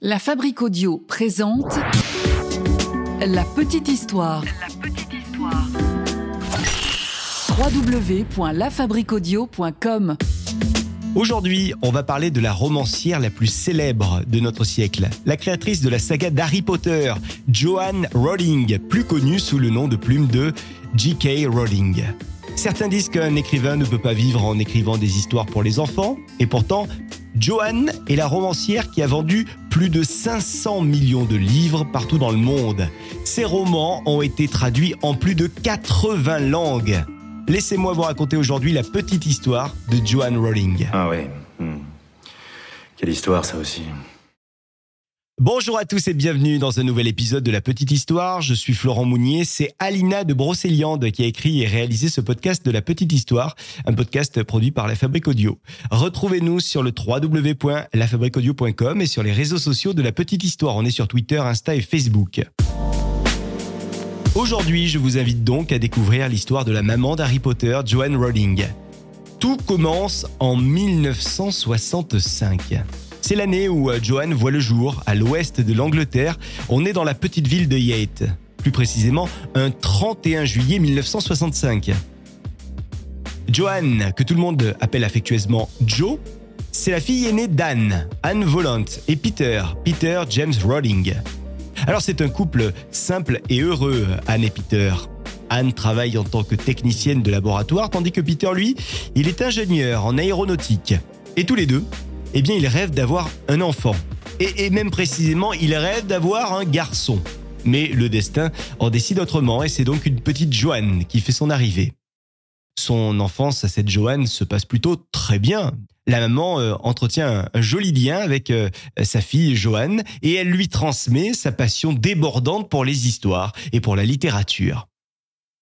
La Fabrique Audio présente La Petite Histoire. La petite histoire. www.lafabriqueaudio.com Aujourd'hui, on va parler de la romancière la plus célèbre de notre siècle, la créatrice de la saga d'Harry Potter, Joanne Rowling, plus connue sous le nom de plume de J.K. Rowling. Certains disent qu'un écrivain ne peut pas vivre en écrivant des histoires pour les enfants, et pourtant, Joanne est la romancière qui a vendu plus de 500 millions de livres partout dans le monde. Ses romans ont été traduits en plus de 80 langues. Laissez-moi vous raconter aujourd'hui la petite histoire de Joanne Rowling. Ah ouais. hmm. Quelle histoire ça aussi. Bonjour à tous et bienvenue dans un nouvel épisode de La Petite Histoire. Je suis Florent Mounier. C'est Alina de Brocéliande qui a écrit et réalisé ce podcast de La Petite Histoire, un podcast produit par La Fabrique Audio. Retrouvez-nous sur le www.lafabriqueaudio.com et sur les réseaux sociaux de La Petite Histoire. On est sur Twitter, Insta et Facebook. Aujourd'hui, je vous invite donc à découvrir l'histoire de la maman d'Harry Potter, Joanne Rowling. Tout commence en 1965. C'est l'année où euh, Joanne voit le jour à l'ouest de l'Angleterre. On est dans la petite ville de Yate. Plus précisément, un 31 juillet 1965. Joanne, que tout le monde appelle affectueusement Joe, c'est la fille aînée d'Anne, Anne Volant, et Peter, Peter James Rowling. Alors c'est un couple simple et heureux, Anne et Peter. Anne travaille en tant que technicienne de laboratoire, tandis que Peter, lui, il est ingénieur en aéronautique. Et tous les deux, eh bien, ils rêvent d'avoir un enfant. Et, même précisément, ils rêvent d'avoir un garçon. Mais le destin en décide autrement, et c'est donc une petite Joanne qui fait son arrivée. Son enfance à cette Joanne se passe plutôt très bien. La maman euh, entretient un, un joli lien avec euh, sa fille Joanne et elle lui transmet sa passion débordante pour les histoires et pour la littérature.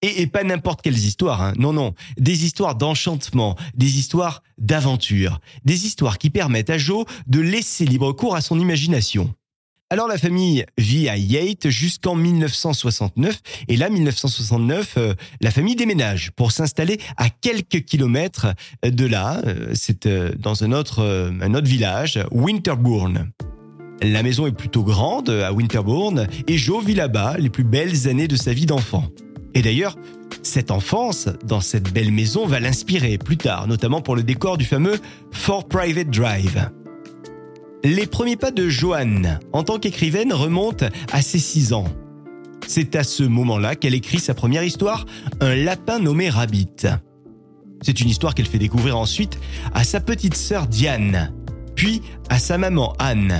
Et, et pas n'importe quelles histoires, hein. non, non, des histoires d'enchantement, des histoires d'aventure, des histoires qui permettent à Jo de laisser libre cours à son imagination. Alors la famille vit à Yate jusqu'en 1969 et là 1969 euh, la famille déménage pour s'installer à quelques kilomètres de là, euh, c'est euh, dans un autre euh, un autre village, Winterbourne. La maison est plutôt grande à Winterbourne et Joe vit là-bas les plus belles années de sa vie d'enfant. Et d'ailleurs, cette enfance dans cette belle maison va l'inspirer plus tard, notamment pour le décor du fameux Fort Private Drive. Les premiers pas de Joanne en tant qu'écrivaine remontent à ses 6 ans. C'est à ce moment-là qu'elle écrit sa première histoire, Un lapin nommé Rabbit. C'est une histoire qu'elle fait découvrir ensuite à sa petite sœur Diane, puis à sa maman Anne.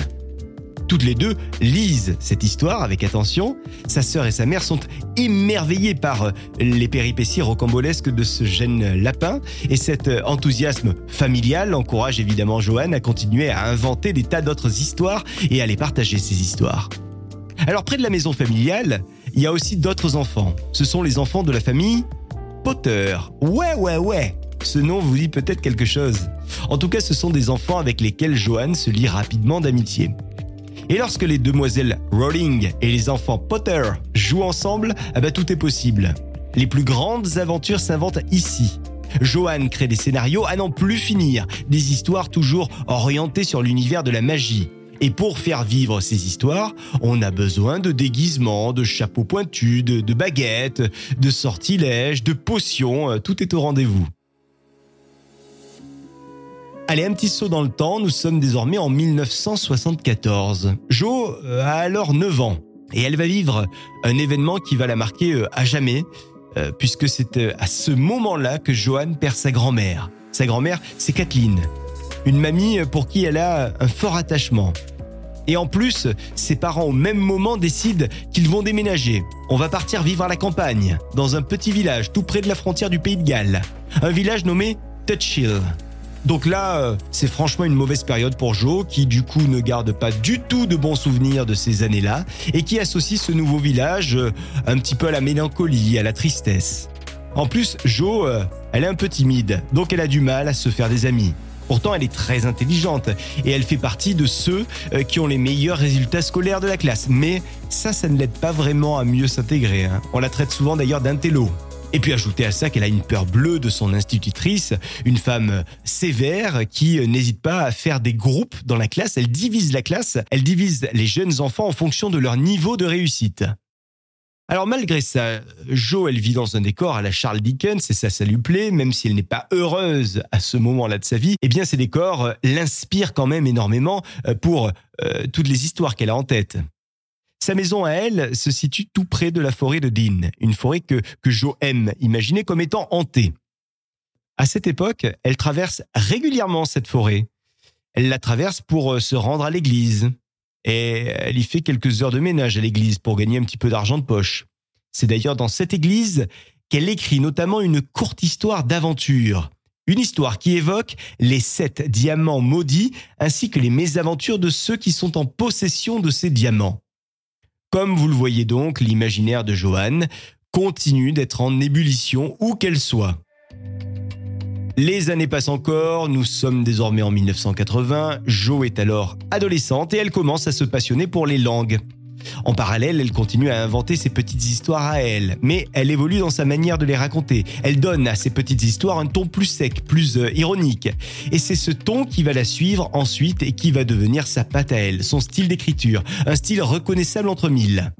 Toutes les deux lisent cette histoire avec attention. Sa sœur et sa mère sont émerveillées par les péripéties rocambolesques de ce jeune lapin et cet enthousiasme familial encourage évidemment Joanne à continuer à inventer des tas d'autres histoires et à les partager ces histoires. Alors près de la maison familiale, il y a aussi d'autres enfants. Ce sont les enfants de la famille Potter. Ouais, ouais, ouais. Ce nom vous dit peut-être quelque chose. En tout cas, ce sont des enfants avec lesquels Joanne se lie rapidement d'amitié. Et lorsque les demoiselles Rowling et les enfants Potter jouent ensemble, eh ben, tout est possible. Les plus grandes aventures s'inventent ici. Joanne crée des scénarios à n'en plus finir, des histoires toujours orientées sur l'univers de la magie. Et pour faire vivre ces histoires, on a besoin de déguisements, de chapeaux pointus, de, de baguettes, de sortilèges, de potions, euh, tout est au rendez-vous. Allez, un petit saut dans le temps, nous sommes désormais en 1974. Jo euh, a alors 9 ans et elle va vivre un événement qui va la marquer euh, à jamais, euh, puisque c'est à ce moment-là que Joanne perd sa grand-mère. Sa grand-mère, c'est Kathleen, une mamie pour qui elle a un fort attachement. Et en plus, ses parents au même moment décident qu'ils vont déménager. On va partir vivre à la campagne, dans un petit village tout près de la frontière du pays de Galles. Un village nommé Tutchill. Donc là, euh, c'est franchement une mauvaise période pour Joe, qui du coup ne garde pas du tout de bons souvenirs de ces années-là, et qui associe ce nouveau village euh, un petit peu à la mélancolie, à la tristesse. En plus, Jo, euh, elle est un peu timide, donc elle a du mal à se faire des amis. Pourtant, elle est très intelligente et elle fait partie de ceux qui ont les meilleurs résultats scolaires de la classe. Mais ça, ça ne l'aide pas vraiment à mieux s'intégrer. hein. On la traite souvent d'ailleurs d'intello. Et puis ajouter à ça qu'elle a une peur bleue de son institutrice, une femme sévère qui n'hésite pas à faire des groupes dans la classe. Elle divise la classe, elle divise les jeunes enfants en fonction de leur niveau de réussite. Alors malgré ça, Jo, elle vit dans un décor à la Charles Dickens et ça, ça lui plaît, même si elle n'est pas heureuse à ce moment-là de sa vie. Eh bien, ces décors euh, l'inspirent quand même énormément euh, pour euh, toutes les histoires qu'elle a en tête. Sa maison à elle se situe tout près de la forêt de Dean, une forêt que, que Jo aime imaginer comme étant hantée. À cette époque, elle traverse régulièrement cette forêt. Elle la traverse pour se rendre à l'église, et elle y fait quelques heures de ménage à l'église pour gagner un petit peu d'argent de poche. C'est d'ailleurs dans cette église qu'elle écrit notamment une courte histoire d'aventure. Une histoire qui évoque les sept diamants maudits ainsi que les mésaventures de ceux qui sont en possession de ces diamants. Comme vous le voyez donc, l'imaginaire de Joanne continue d'être en ébullition où qu'elle soit. Les années passent encore, nous sommes désormais en 1980, Jo est alors adolescente et elle commence à se passionner pour les langues. En parallèle, elle continue à inventer ses petites histoires à elle, mais elle évolue dans sa manière de les raconter. Elle donne à ses petites histoires un ton plus sec, plus euh, ironique. Et c'est ce ton qui va la suivre ensuite et qui va devenir sa patte à elle, son style d'écriture, un style reconnaissable entre mille.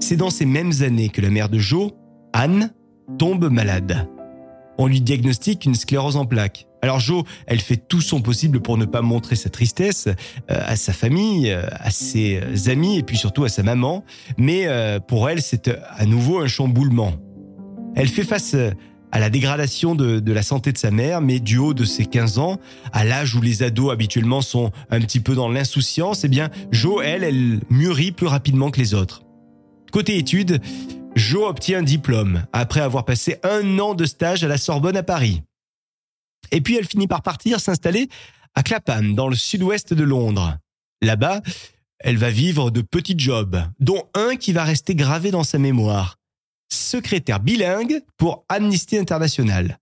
C'est dans ces mêmes années que la mère de Jo, Anne, tombe malade on lui diagnostique une sclérose en plaques. Alors Jo, elle fait tout son possible pour ne pas montrer sa tristesse euh, à sa famille, euh, à ses amis et puis surtout à sa maman, mais euh, pour elle c'est à nouveau un chamboulement. Elle fait face à la dégradation de, la santé de sa mère, mais du haut de ses 15 ans, à l'âge où les ados habituellement sont un petit peu dans l'insouciance, eh bien Jo, elle, elle mûrit plus rapidement que les autres. Côté études, Jo obtient un diplôme après avoir passé un an de stage à la Sorbonne à Paris. Et puis elle finit par partir s'installer à Clapham, dans le sud-ouest de Londres. Là-bas, elle va vivre de petits jobs, dont un qui va rester gravé dans sa mémoire. Secrétaire bilingue pour Amnesty International.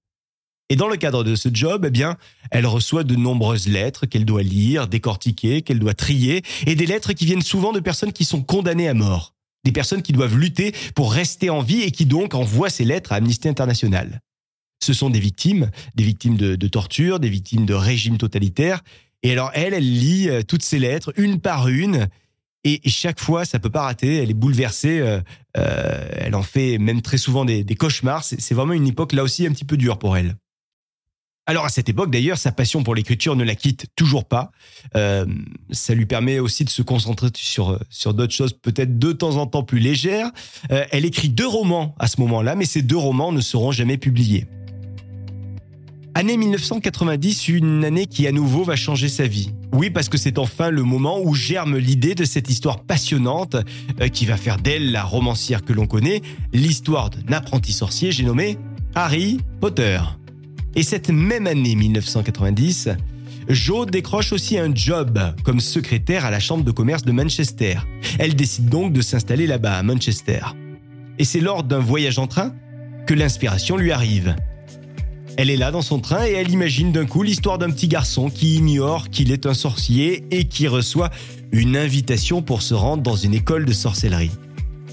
Et dans le cadre de ce job, eh bien, elle reçoit de nombreuses lettres qu'elle doit lire, décortiquer, qu'elle doit trier, et des lettres qui viennent souvent de personnes qui sont condamnées à mort des personnes qui doivent lutter pour rester en vie et qui donc envoient ces lettres à Amnesty International. Ce sont des victimes, des victimes de, torture, des victimes de régimes totalitaires. Et alors elle, elle lit euh, toutes ces lettres une par une. Et chaque fois, ça peut pas rater. Elle est bouleversée. Euh, euh, elle en fait même très souvent des cauchemars. C'est vraiment une époque là aussi un petit peu dure pour elle. Alors à cette époque d'ailleurs, sa passion pour l'écriture ne la quitte toujours pas. Ça lui permet aussi de se concentrer sur sur d'autres choses peut-être de temps en temps plus légères. Elle écrit deux romans à ce moment-là, mais ces deux romans ne seront jamais publiés. Année 1990, une année qui à nouveau va changer sa vie. Oui, parce que c'est enfin le moment où germe l'idée de cette histoire passionnante euh, qui va faire d'elle la romancière que l'on connaît, l'histoire d'un apprenti sorcier, j'ai nommé Harry Potter. Et cette même année 1990, Jo décroche aussi un job comme secrétaire à la Chambre de commerce de Manchester. Elle décide donc de s'installer là-bas, à Manchester. Et c'est lors d'un voyage en train que l'inspiration lui arrive. Elle est là dans son train et elle imagine d'un coup l'histoire d'un petit garçon qui ignore qu'il est un sorcier et qui reçoit une invitation pour se rendre dans une école de sorcellerie.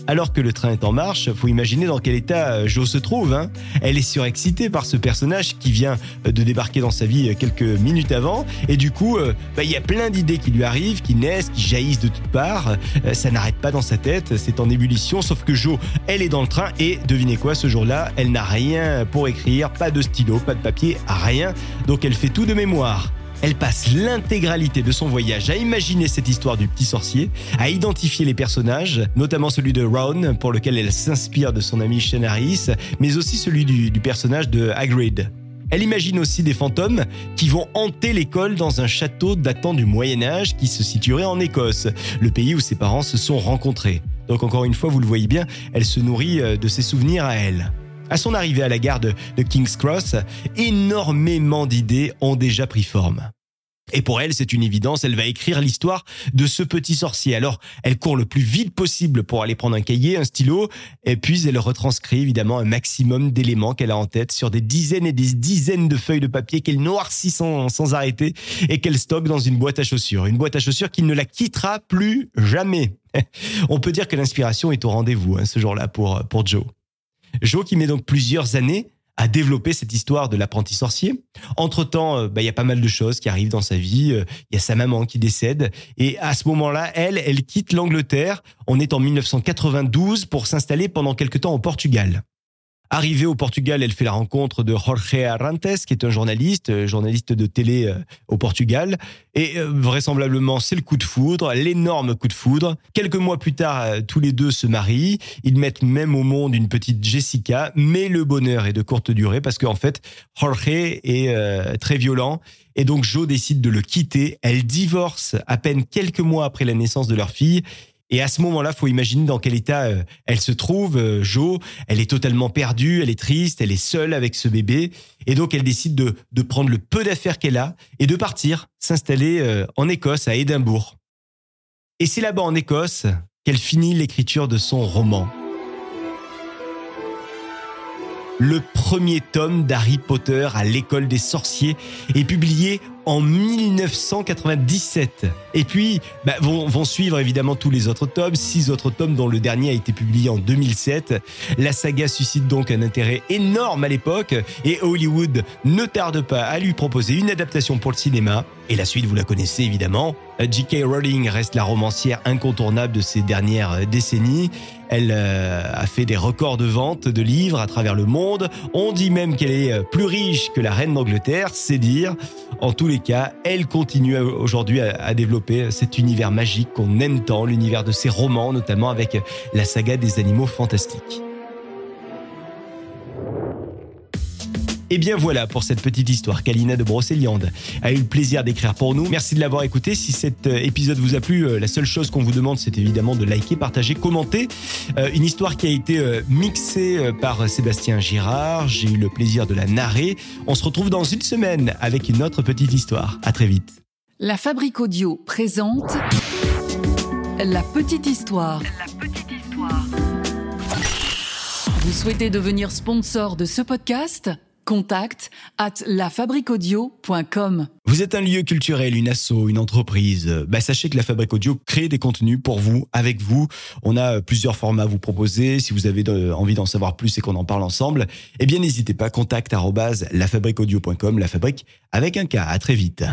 Alors que le train est en marche, faut imaginer dans quel état euh, Jo se trouve. Hein. Elle est surexcitée par ce personnage qui vient euh, de débarquer dans sa vie euh, quelques minutes avant. Et du coup, bah, il y a plein d'idées qui lui arrivent, qui naissent, qui jaillissent de toutes parts. Ça n'arrête pas dans sa tête, c'est en ébullition. Sauf que Jo, elle est dans le train et devinez quoi, ce jour-là, elle n'a rien pour écrire, pas de stylo, pas de papier, rien. Donc elle fait tout de mémoire. Elle passe l'intégralité de son voyage à imaginer cette histoire du petit sorcier, à identifier les personnages, notamment celui de Ron, pour lequel elle s'inspire de son ami Shane Harris, mais aussi celui du, personnage de Hagrid. Elle imagine aussi des fantômes qui vont hanter l'école dans un château datant du Moyen Âge qui se situerait en Écosse, le pays où ses parents se sont rencontrés. Donc encore une fois, vous le voyez bien, elle se nourrit euh, de ses souvenirs à elle. À son arrivée à la gare de, King's Cross, énormément d'idées ont déjà pris forme. Et pour elle, c'est une évidence, elle va écrire l'histoire de ce petit sorcier. Alors, elle court le plus vite possible pour aller prendre un cahier, un stylo, et puis elle retranscrit évidemment un maximum d'éléments qu'elle a en tête sur des dizaines et des dizaines de feuilles de papier qu'elle noircit sans, sans arrêter et qu'elle stocke dans une boîte à chaussures. Une boîte à chaussures qui ne la quittera plus jamais. On peut dire que l'inspiration est au rendez-vous hein, ce jour-là pour, pour Joe. Joe qui met donc plusieurs années à développer cette histoire de l'apprenti sorcier. Entre-temps, euh, bah, il y a pas mal de choses qui arrivent dans sa vie. Euh, il y a sa maman qui décède. Et à ce moment-là, elle, elle quitte l'Angleterre. On est en 1992 pour s'installer pendant quelque temps au Portugal. Arrivée au Portugal, elle fait la rencontre de Jorge Arantes, qui est un journaliste, euh, journaliste de télé euh, au Portugal. Et euh, vraisemblablement, c'est le coup de foudre, l'énorme coup de foudre. Quelques mois plus tard, tous les deux se marient. Ils mettent même au monde une petite Jessica, mais le bonheur est de courte durée parce qu'en fait, Jorge est très violent. Et donc, Joe décide de le quitter. Elle divorce à peine quelques mois après la naissance de leur fille. Et à ce moment-là, faut imaginer dans quel état euh, elle se trouve. Euh, jo, elle est totalement perdue, elle est triste, elle est seule avec ce bébé, et donc elle décide de, de prendre le peu d'affaires qu'elle a et de partir s'installer euh, en Écosse, à Édimbourg. Et c'est là-bas en Écosse qu'elle finit l'écriture de son roman. Le premier tome d'Harry Potter à l'école des sorciers est publié en 1997. Et puis bah, vont, suivre évidemment tous les autres tomes, six autres tomes dont le dernier a été publié en 2007. La saga suscite donc un intérêt énorme à l'époque et Hollywood ne tarde pas à lui proposer une adaptation pour le cinéma. Et la suite, vous la connaissez évidemment. J.K. Rowling reste la romancière incontournable de ces dernières décennies. Elle euh, a fait des records de vente de livres à travers le monde. On dit même qu'elle est plus riche que la reine d'Angleterre, c'est dire. En tous les elle continue aujourd'hui à, développer cet univers magique qu'on aime tant, l'univers de ses romans, notamment avec la saga des animaux fantastiques. Et bien voilà pour cette petite histoire qu'Alina de Brocéliande a eu le plaisir d'écrire pour nous. Merci de l'avoir écouté. Si cet euh, épisode vous a plu, euh, la seule chose qu'on vous demande, c'est évidemment de liker, partager, commenter. Euh, une histoire qui a été mixée par Sébastien Girard. J'ai eu le plaisir de la narrer. On se retrouve dans une semaine avec une autre petite histoire. À très vite. La Fabrique Audio présente La petite histoire. La petite histoire. Vous souhaitez devenir sponsor de ce podcast? Contact at lafabriquaudio.com. Vous êtes un lieu culturel, une asso, une entreprise. Bah, sachez que la Fabrique Audio crée des contenus pour vous, avec vous. On a plusieurs formats à vous proposer. Si vous avez envie d'en savoir plus et qu'on en parle ensemble, eh bien, n'hésitez pas. Contact lafabriqueaudio.com, la fabrique avec un K. À très vite.